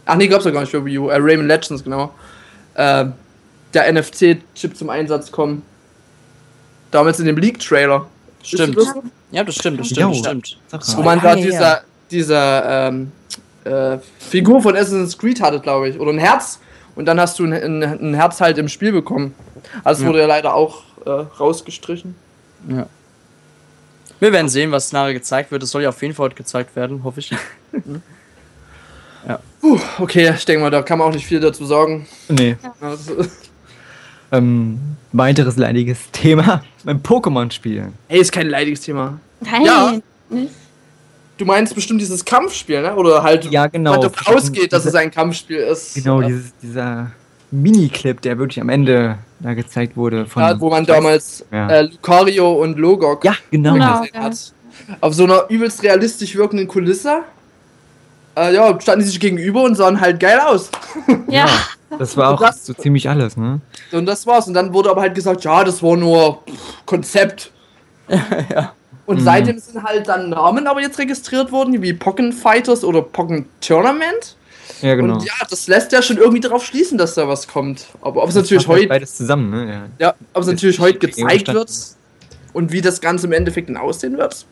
Ach nee, gab's ja gar nicht für Wii U. Äh, Rayman Legends, genau. Äh, der NFC-Chip zum Einsatz kommen. Damals in dem Leak-Trailer. Stimmt. Das? Ja, das stimmt, das Jo. stimmt, stimmt. Sag Wo man da lange dieser, dieser ähm, äh, Figur von Assassin's Creed hatte, glaube ich. Oder ein Herz. Und dann hast du ein, ein, ein Herz halt im Spiel bekommen. Also es Ja. wurde ja leider auch äh, rausgestrichen. Ja. Wir werden sehen, was nachher gezeigt wird. Es soll ja auf jeden Fall heute gezeigt werden, hoffe ich. Puh, okay, ich denke mal, da kann man auch nicht viel dazu sagen. Nee. Also, Ähm, weiteres leidiges Thema beim Pokémon-Spiel. hey, ist kein leidiges Thema. Nein, Ja. nicht. Du meinst bestimmt dieses Kampfspiel, ne? Oder halt, Ja, genau. man davon ausgeht, dass es ein Kampfspiel ist. Genau, ja, dieses, dieser Mini-Clip, der wirklich am Ende da gezeigt wurde von. ja, wo man damals Ja. äh, Lucario und Logok Ja, genau. Genau. gesehen hat. Auf so einer übelst realistisch wirkenden Kulisse. Äh, ja, standen die sich gegenüber und sahen halt geil aus. Ja. Das war auch Das- so ziemlich alles, ne? Und das war's. Und dann wurde aber halt gesagt, ja, das war nur pff, Konzept. ja. Und Mhm. seitdem sind halt dann Namen aber jetzt registriert worden, wie Pokken Fighters oder Pokken Tournament. Ja, genau. Und ja, das lässt ja schon irgendwie darauf schließen, dass da was kommt. Aber ob es natürlich halt heute, Beides zusammen, ne? Ja. ja, ob es natürlich heute gezeigt wird und wie das Ganze im Endeffekt dann aussehen wird.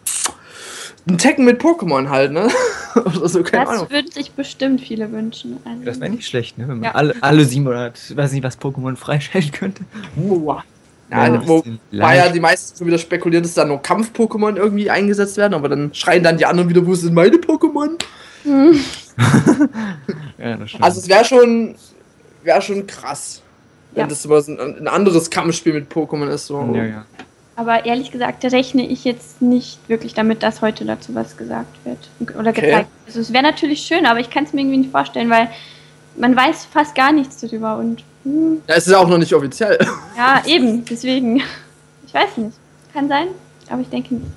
Ein Tekken mit Pokémon halt, ne? Oder so, keine Das Ahnung. würden sich bestimmt viele wünschen. Also, Das wäre nicht schlecht, ne? Wenn man Ja. alle, alle sieben oder weiß nicht, was Pokémon freischalten könnte. Boah. Ja, Ja, ein wo, bisschen war ja die meisten schon wieder spekuliert, dass da nur Kampf-Pokémon irgendwie eingesetzt werden, aber dann schreien dann die anderen wieder, wo sind meine Pokémon? Ja, das stimmt. Also es wäre schon, wäre schon krass, wenn Ja. das mal so ein, ein anderes Kampfspiel mit Pokémon ist. So. ja, ja. Aber ehrlich gesagt rechne ich jetzt nicht wirklich damit, dass heute dazu was gesagt wird oder Okay. gezeigt wird. Also es wäre natürlich schön, aber ich kann es mir irgendwie nicht vorstellen, weil man weiß fast gar nichts darüber und hm, Ja, es ist ja auch noch nicht offiziell. ja, eben, deswegen. Ich weiß nicht. Kann sein, aber ich denke nicht.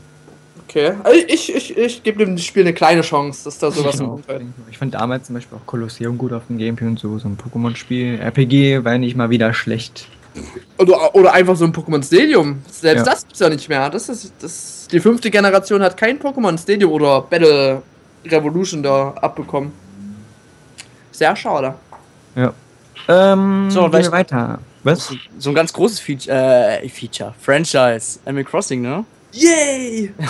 Okay, also ich, ich, ich gebe dem Spiel eine kleine Chance, dass da sowas Genau. kommt. Ich fand damals zum Beispiel auch Kolosseum gut auf dem Gamepad und so, so ein Pokémon-Spiel. RPG war nicht mal wieder schlecht. Oder, oder einfach so ein Pokémon Stadium. Selbst Ja. das gibt's ja nicht mehr. Das ist, das, die fünfte Generation hat kein Pokémon Stadium oder Battle Revolution da abbekommen. Sehr schade. Ja. Ähm, So, gehen wir weiter. Was? So ein ganz großes Feature, äh, Feature, Franchise, Animal Crossing, ne? Yay!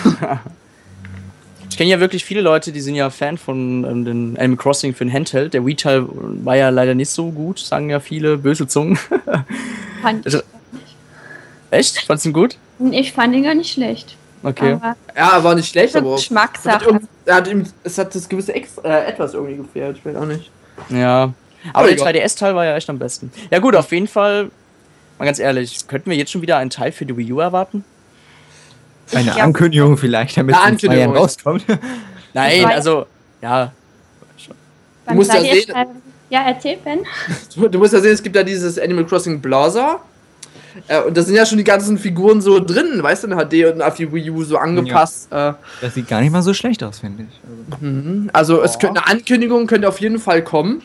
Ich kenne ja wirklich viele Leute, die sind ja Fan von ähm, den Animal Crossing für den Handheld. Der Wii-Teil war ja leider nicht so gut, sagen ja viele böse Zungen. Fand Also- ich, Echt? Fandst du ihn gut? ich fand ihn gar nicht schlecht. Okay. Aber Ja, er war nicht schlecht, aber. hat, Geschmackssache. er hat, ihm, es hat das gewisse Ex, äh, etwas irgendwie gefehlt. Ich weiß auch nicht. Ja. Aber der egal. 3DS-Teil war ja echt am besten. Ja gut, auf jeden Fall, mal ganz ehrlich, könnten wir jetzt schon wieder einen Teil für die Wii U erwarten? Eine Ja. Ankündigung vielleicht, damit es in zwei Jahren rauskommt. Nein, also, ja. Beim musst ja 3DS sehen- Ja, erzähl, Ben. Du, du musst ja sehen, es gibt ja dieses Animal Crossing Blazer. Äh, und da sind ja schon die ganzen Figuren so drin, weißt du, in HD und auf die Wii U so angepasst. Äh, Das sieht gar nicht mal so schlecht aus, finde ich. Also, Mhm. Also es könnte eine Ankündigung könnte auf jeden Fall kommen.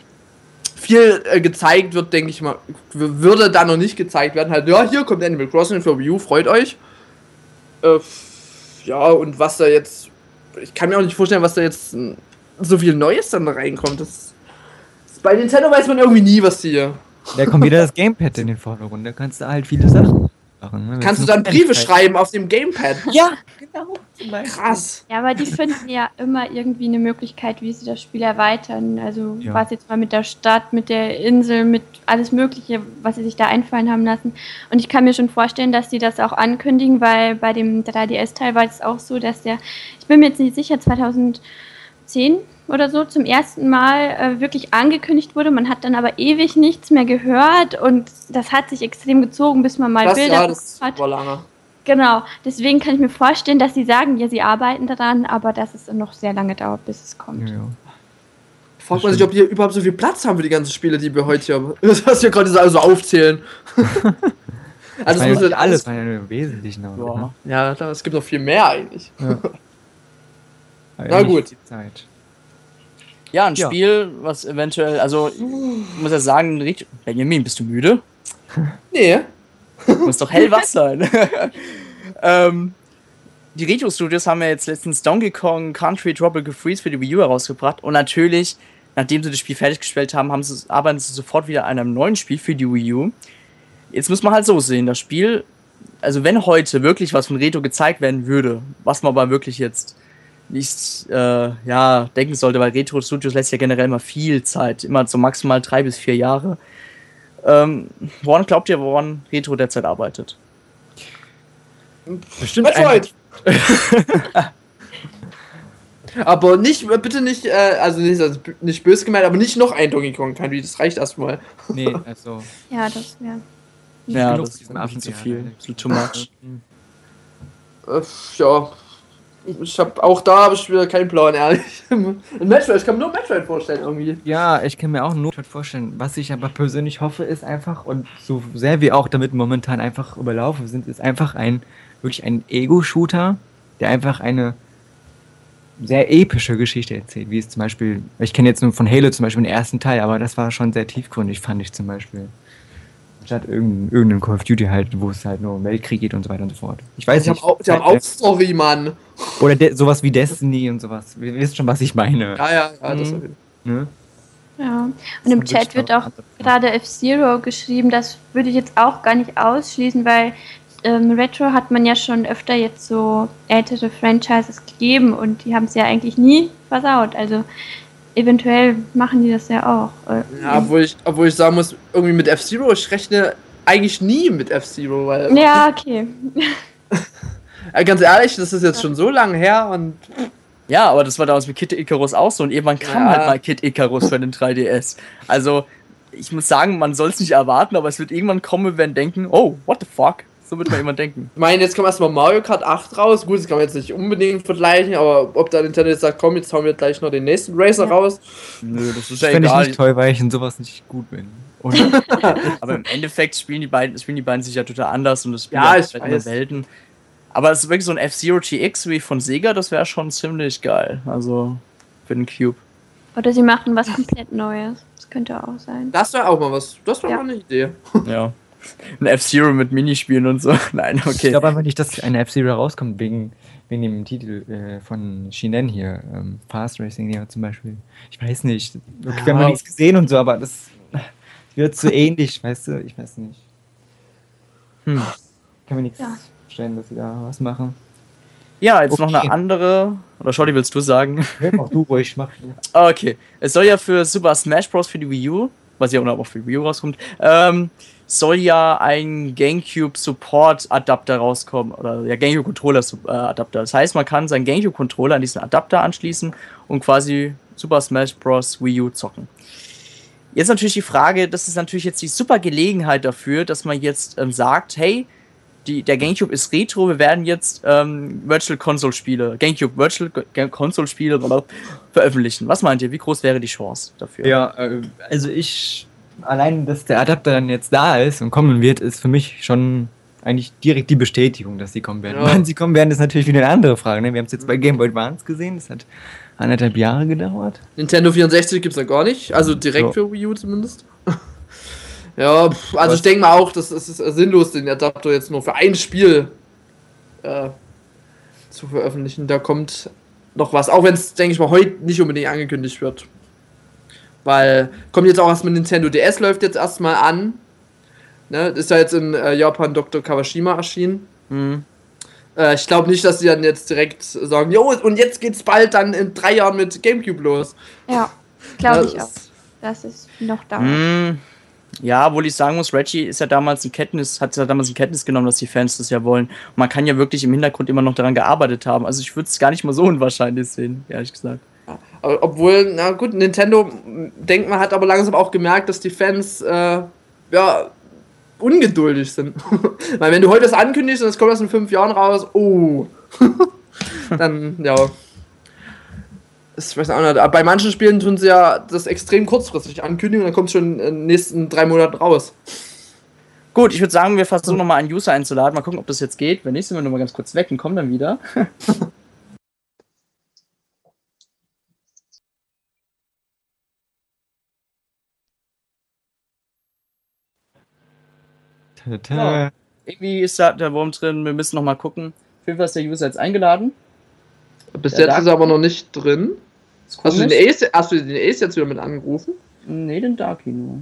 Viel äh, gezeigt wird, denke ich mal, würde da noch nicht gezeigt werden. Halt, ja, hier kommt Animal Crossing für Wii U, freut euch. Äh, ja, und was da jetzt. Ich kann mir auch nicht vorstellen, was da jetzt mm, so viel Neues dann da reinkommt. Das, das, bei Nintendo weiß man irgendwie nie, was die. da kommt wieder das Gamepad in den Vordergrund. Da kannst du halt viele Sachen machen. Ne? Kannst du dann Briefe schreiben auf dem Gamepad? Ja, genau. Krass. Ja, aber die finden ja immer irgendwie eine Möglichkeit, wie sie das Spiel erweitern. Also Ja. was jetzt mal mit der Stadt, mit der Insel, mit alles Mögliche, was sie sich da einfallen haben lassen. Und ich kann mir schon vorstellen, dass sie das auch ankündigen, weil bei dem 3DS-Teil war es auch so, dass der, ich bin mir jetzt nicht sicher, 2010 oder so zum ersten Mal äh, wirklich angekündigt wurde. Man hat dann aber ewig nichts mehr gehört und das hat sich extrem gezogen, bis man mal Das, Bilder ja, das hat. war lange. Genau, deswegen kann ich mir vorstellen, dass sie sagen, ja, sie arbeiten daran, aber dass es noch sehr lange dauert, bis es kommt. Ja, ja. Fragt man sich, ob die hier überhaupt so viel Platz haben für die ganzen Spiele, die wir heute hier haben. Das hast du ja gerade so also aufzählen. Also, das ja muss nicht alles, ja nur im Wesentlichen. Aber, Ja. Ja, klar, es gibt noch viel mehr eigentlich. Aber Na gut. die Zeit. Ja, ein Ja. Spiel, was eventuell, also, ich muss ja sagen, Benjamin, bist du müde? Nee. Muss doch hellwach sein. ähm, die Retro Studios haben ja jetzt letztens Donkey Kong Country Tropical Freeze für die Wii U herausgebracht und natürlich, nachdem sie das Spiel fertiggestellt haben, haben sie, arbeiten sie sofort wieder an einem neuen Spiel für die Wii U. Jetzt muss man halt so sehen, das Spiel, also wenn heute wirklich was von Retro gezeigt werden würde, was man aber wirklich jetzt nicht äh, ja, denken sollte, weil Retro Studios lässt ja generell immer viel Zeit, immer so maximal drei bis vier Jahre. Ähm, woran glaubt ihr, woran Retro derzeit arbeitet? Bestimmt Metroid. aber nicht, bitte nicht, äh, also nicht, also nicht böse gemeint, aber nicht noch ein Donkey Kong Country, das reicht erstmal. Nee, also. Ja, das wäre. Ja, genug das ist ein bisschen zu viel, ein bisschen too much. Äh, ja. Ich hab auch da habe ich wieder keinen Plan, ehrlich. Ein Metroid, ich kann mir nur Metroid vorstellen irgendwie. Ja, ich kann mir auch nur vorstellen. Was ich aber persönlich hoffe, ist einfach, und so sehr wir auch damit momentan einfach überlaufen sind, ist einfach ein, wirklich ein Ego-Shooter, der einfach eine sehr epische Geschichte erzählt, wie es zum Beispiel, ich kenne jetzt nur von Halo zum Beispiel den ersten Teil, aber das war schon sehr tiefgründig, fand ich zum Beispiel. Anstatt irgendein, irgendein Call of Duty halt, wo es halt nur um Weltkrieg geht und so weiter und so fort. Ich weiß haben nicht. auch, die haben auch Story, Mann. Oder de sowas wie Destiny und sowas. Wir wisst schon, was ich meine. Ja, ja, ja, das Mhm. Ne? Ja. Und im Das Chat wird auch gerade F-Zero geschrieben. Das würde ich jetzt auch gar nicht ausschließen, weil ähm, Retro hat man ja schon öfter jetzt so ältere Franchises gegeben und die haben es ja eigentlich nie versaut. Also eventuell machen die das ja auch. Äh, Ja, obwohl ich, obwohl ich sagen muss, irgendwie mit F-Zero, ich rechne eigentlich nie mit F-Zero, weil, ja, okay. äh, ganz ehrlich, das ist jetzt schon so lange her und Ja, aber das war damals mit Kid Icarus auch so und irgendwann kam Ja. halt mal Kid Icarus für den 3DS. Also, ich muss sagen, man soll es nicht erwarten, aber es wird irgendwann kommen, wir werden denken, oh, what the fuck? So wird man immer denken. Ich meine, jetzt kommt erstmal Mario Kart 8 raus. Gut, das kann man jetzt nicht unbedingt vergleichen, aber ob da Nintendo jetzt sagt, komm, jetzt hauen wir gleich noch den nächsten Racer Ja. raus. Nö, das ist Das fände ich nicht toll, weil ich in sowas nicht gut bin. Und Aber im Endeffekt spielen die beiden, spielen die beiden sich ja total anders und das spielen Ja, ja, ich andere weiß. Welten. Aber es ist wirklich so ein F-Zero GX wie von Sega, das wäre schon ziemlich geil. Also für den Cube. Oder sie machen was komplett Neues. Das könnte auch sein. Das wäre auch mal was. Das wäre Ja. mal eine Idee. Ja. Ein F-Zero mit Minispielen und so. Nein, ich okay. glaube einfach nicht, dass eine F-Zero rauskommt, wegen, wegen dem Titel äh, von Shinen hier. Ähm, Fast Racing ja zum Beispiel. Ich weiß nicht. Okay, wir haben Ja. noch nichts gesehen und so, aber das wird so ähnlich, weißt du? Ich weiß nicht. Hm. Kann mir nichts Ja. vorstellen, dass sie da was machen. Ja, jetzt noch Okay. eine andere. Oder Shorty, willst du sagen? Hör auch du ruhig, mach. Okay. Es soll ja für Super Smash Bros. für die Wii U, was ja auch für die Wii U rauskommt, ähm, soll ja ein GameCube Support Adapter rauskommen. Oder ja, GameCube Controller Adapter. Das heißt, man kann seinen GameCube Controller an diesen Adapter anschließen und quasi Super Smash Bros. Wii U zocken. Jetzt natürlich die Frage, das ist natürlich jetzt die super Gelegenheit dafür, dass man jetzt ähm, sagt, hey, die, der GameCube ist Retro, wir werden jetzt ähm, Virtual Console Spiele, GameCube Virtual Console Spiele veröffentlichen. Was meint ihr? Wie groß wäre die Chance dafür? Ja, äh, also ich. Allein, dass der Adapter dann jetzt da ist und kommen wird, ist für mich schon eigentlich direkt die Bestätigung, dass sie kommen werden. Ja. Wann sie kommen werden, ist natürlich wieder eine andere Frage. Ne? Wir haben es jetzt bei Game Boy Advance gesehen, das hat anderthalb Jahre gedauert. Nintendo 64 gibt es ja gar nicht. Also direkt Ja. für Wii U zumindest. ja, also ich denke mal auch, das ist sinnlos, den Adapter jetzt nur für ein Spiel äh, zu veröffentlichen. Da kommt noch was. Auch wenn es, denke ich mal, heute nicht unbedingt angekündigt wird. Weil kommt jetzt auch erstmal Nintendo DS, läuft jetzt erstmal an. Ne, ist ja jetzt in äh, Japan Dr. Kawashima erschienen. Hm. Äh, ich glaube nicht, dass sie dann jetzt direkt sagen, jo, und jetzt geht's bald dann in drei Jahren mit Gamecube los. Ja, glaube ich auch. Dass es noch dauert. Hm. Ja, obwohl ich sagen muss, Reggie ist ja damals in Kenntnis, hat ja damals in Kenntnis genommen, dass die Fans das ja wollen. Und man kann ja wirklich im Hintergrund immer noch daran gearbeitet haben. Also ich würde es gar nicht mal so unwahrscheinlich sehen, ehrlich gesagt. Obwohl, na gut, Nintendo, denkt man, hat aber langsam auch gemerkt, dass die Fans, äh, ja, ungeduldig sind. Weil wenn du heute das ankündigst und es kommt erst in fünf Jahren raus, oh. dann, ja. Ich weiß auch nicht, bei manchen Spielen tun sie ja das extrem kurzfristig ankündigen und dann kommt es schon in den nächsten drei Monaten raus. Gut, ich würde sagen, wir versuchen nochmal einen User einzuladen. Mal gucken, ob das jetzt geht. Wenn nicht, sind wir nochmal ganz kurz weg und kommen dann wieder. Ja. Irgendwie ist da der Wurm drin. Wir müssen nochmal gucken. Auf jeden Fall ist der User jetzt eingeladen. Bis Ja, jetzt da- ist er aber noch nicht drin. Hast du, den. Ace, hast du den Ace jetzt wieder mit angerufen? Nee, den Darky nur.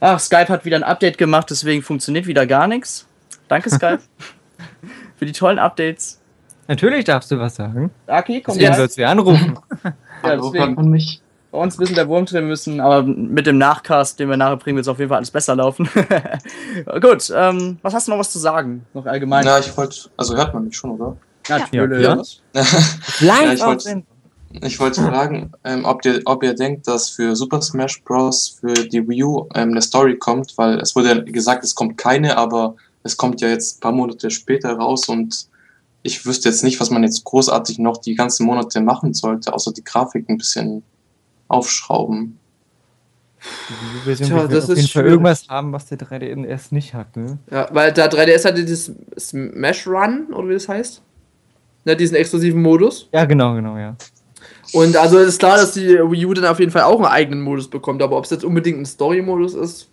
Ach, Skype hat wieder ein Update gemacht, deswegen funktioniert wieder gar nichts. Danke, Skype. Für die tollen Updates. Natürlich darfst du was sagen. Darky, komm Deswegen her. sollst du anrufen. Ja, deswegen. man mich? Bei uns ein bisschen der Wurm drin müssen, aber mit dem Nachcast, den wir nachher bringen, wird es auf jeden Fall alles besser laufen. Gut, ähm, was hast du noch was zu sagen? Noch allgemein? Ja, ich wollte, also hört man mich schon, oder? Natürlich. Ja. Ja, ich auf wollte- Sendung. Ich wollte fragen, ähm, ob, ihr, ob ihr denkt, dass für Super Smash Bros. für die Wii U ähm, eine Story kommt, weil es wurde ja gesagt, es kommt keine, aber es kommt ja jetzt ein paar Monate später raus und ich wüsste jetzt nicht, was man jetzt großartig noch die ganzen Monate machen sollte, außer die Grafik ein bisschen aufschrauben. Die Version Tja, wird das auf ist jeden Fall irgendwas haben, was der 3DS nicht hat, ne? Ja, weil der 3DS hatte dieses Smash Run, oder wie das heißt. Ne, diesen exklusiven Modus. Ja, genau, genau, ja. Und also ist klar, dass die Wii U dann auf jeden Fall auch einen eigenen Modus bekommt, aber ob es jetzt unbedingt ein Story-Modus ist,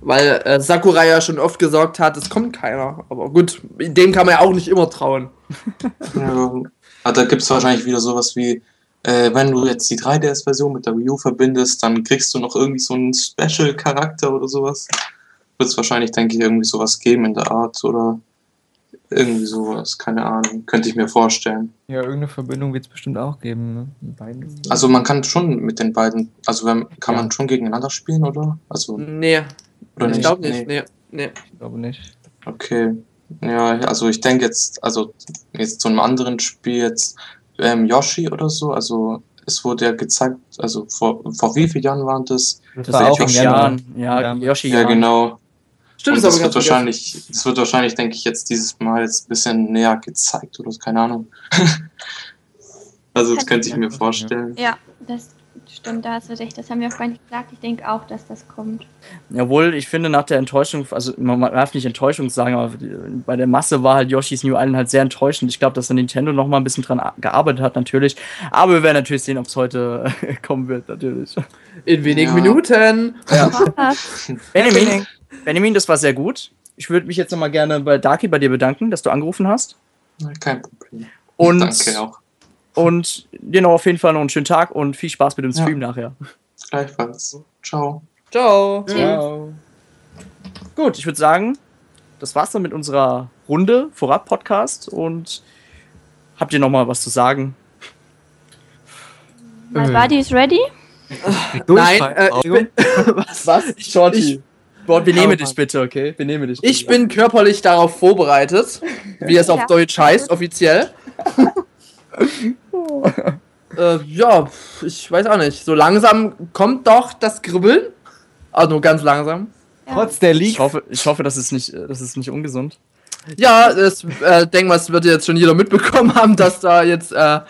Weil äh, Sakurai ja schon oft gesagt hat, es kommt keiner. Aber gut, dem kann man ja auch nicht immer trauen. Ja, aber da gibt es wahrscheinlich wieder sowas wie, äh, wenn du jetzt die 3DS-Version mit der Wii U verbindest, dann kriegst du noch irgendwie so einen Special-Charakter oder sowas. Wird es wahrscheinlich, denke ich, irgendwie sowas geben in der Art oder irgendwie sowas, keine Ahnung, könnte ich mir vorstellen. Ja, irgendeine Verbindung wird es bestimmt auch geben. Ne? Mit beiden. Also man kann schon mit den beiden, also wenn, kann Ja. man schon gegeneinander spielen, oder? Also, Nee, oder ich glaube nicht. Nee, nee. Ich glaube nicht. Okay. Ja, also ich denke jetzt, also jetzt zu einem anderen Spiel jetzt ähm, Yoshi oder so, also es wurde ja gezeigt, also vor, vor wie vielen Jahren waren das? Das, Das war auch im Yoshi Januar. Jahren. Ja, Ja. Yoshi Ja, genau. Stimmt, Und das wird vergessen. wahrscheinlich, das wird wahrscheinlich, denke ich, jetzt dieses Mal jetzt ein bisschen näher gezeigt oder keine Ahnung. also das könnte ich mir vorstellen. Ja, das stimmt, da hast du recht. Das haben wir vorhin nicht gesagt. Ich denke auch, dass das kommt. Jawohl, ich finde nach der Enttäuschung, also man darf nicht Enttäuschung sagen, aber bei der Masse war halt Yoshi's New Island halt sehr enttäuschend. Ich glaube, dass da Nintendo noch mal ein bisschen dran gearbeitet hat, natürlich. Aber wir werden natürlich sehen, ob es heute kommen wird, natürlich. In wenigen Ja. Minuten. Benjamin, Benjamin, das war sehr gut. Ich würde mich jetzt noch mal gerne bei Darky bei dir bedanken, dass du angerufen hast. Kein Problem. Und, Danke auch. Und dir noch auf jeden Fall noch einen schönen Tag und viel Spaß mit dem Ja. Stream nachher. Gleichfalls. Ciao. Ciao. Ciao. Gut, ich würde sagen, das war's dann mit unserer Runde Vorab-Podcast und habt ihr noch mal was zu sagen? My body is ready. Nein, äh, ich bin, was? was? Shorty. Ich- Boah, benehme Aber- dich bitte, okay? Benehme dich. Ich bin körperlich darauf vorbereitet, wie es auf Ja. Deutsch heißt, offiziell. äh, ja, ich weiß auch nicht. So langsam kommt doch das Kribbeln. Also nur ganz langsam. Ja. Trotz der Ich Leak. hoffe, ich hoffe, das ist nicht, äh, das ist nicht ungesund. Ja, das äh, denke mal, es wird jetzt schon jeder mitbekommen haben, dass da jetzt äh,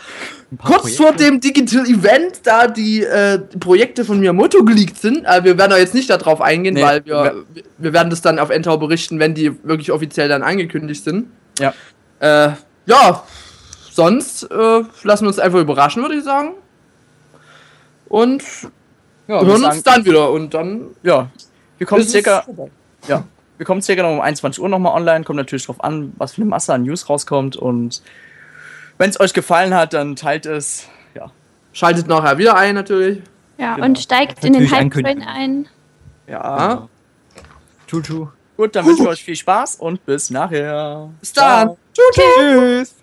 kurz vor Projekte. dem Digital Event da die äh, Projekte von Miyamoto geleakt sind. Äh, wir werden da jetzt nicht darauf eingehen, Nee, weil wir, wir werden das dann auf Entau berichten, wenn die wirklich offiziell dann angekündigt sind. Ja. Äh, ja, sonst äh, lassen wir uns einfach überraschen, würde ich sagen. Und Ja, wir hören sagen- uns dann wieder und dann Ja, wir kommen circa, ja, wir kommen circa noch um 21 Uhr nochmal online. Kommt natürlich drauf an, was für eine Masse an News rauskommt. Und wenn es euch gefallen hat, dann teilt es. Ja, Schaltet nachher wieder ein, natürlich. Ja, Genau. und steigt in den Hype-Train ein. ja. Tschu, tschu. Gut, dann wünsche ich euch viel Spaß und bis nachher. Bis dann. Ciao. Tschüss.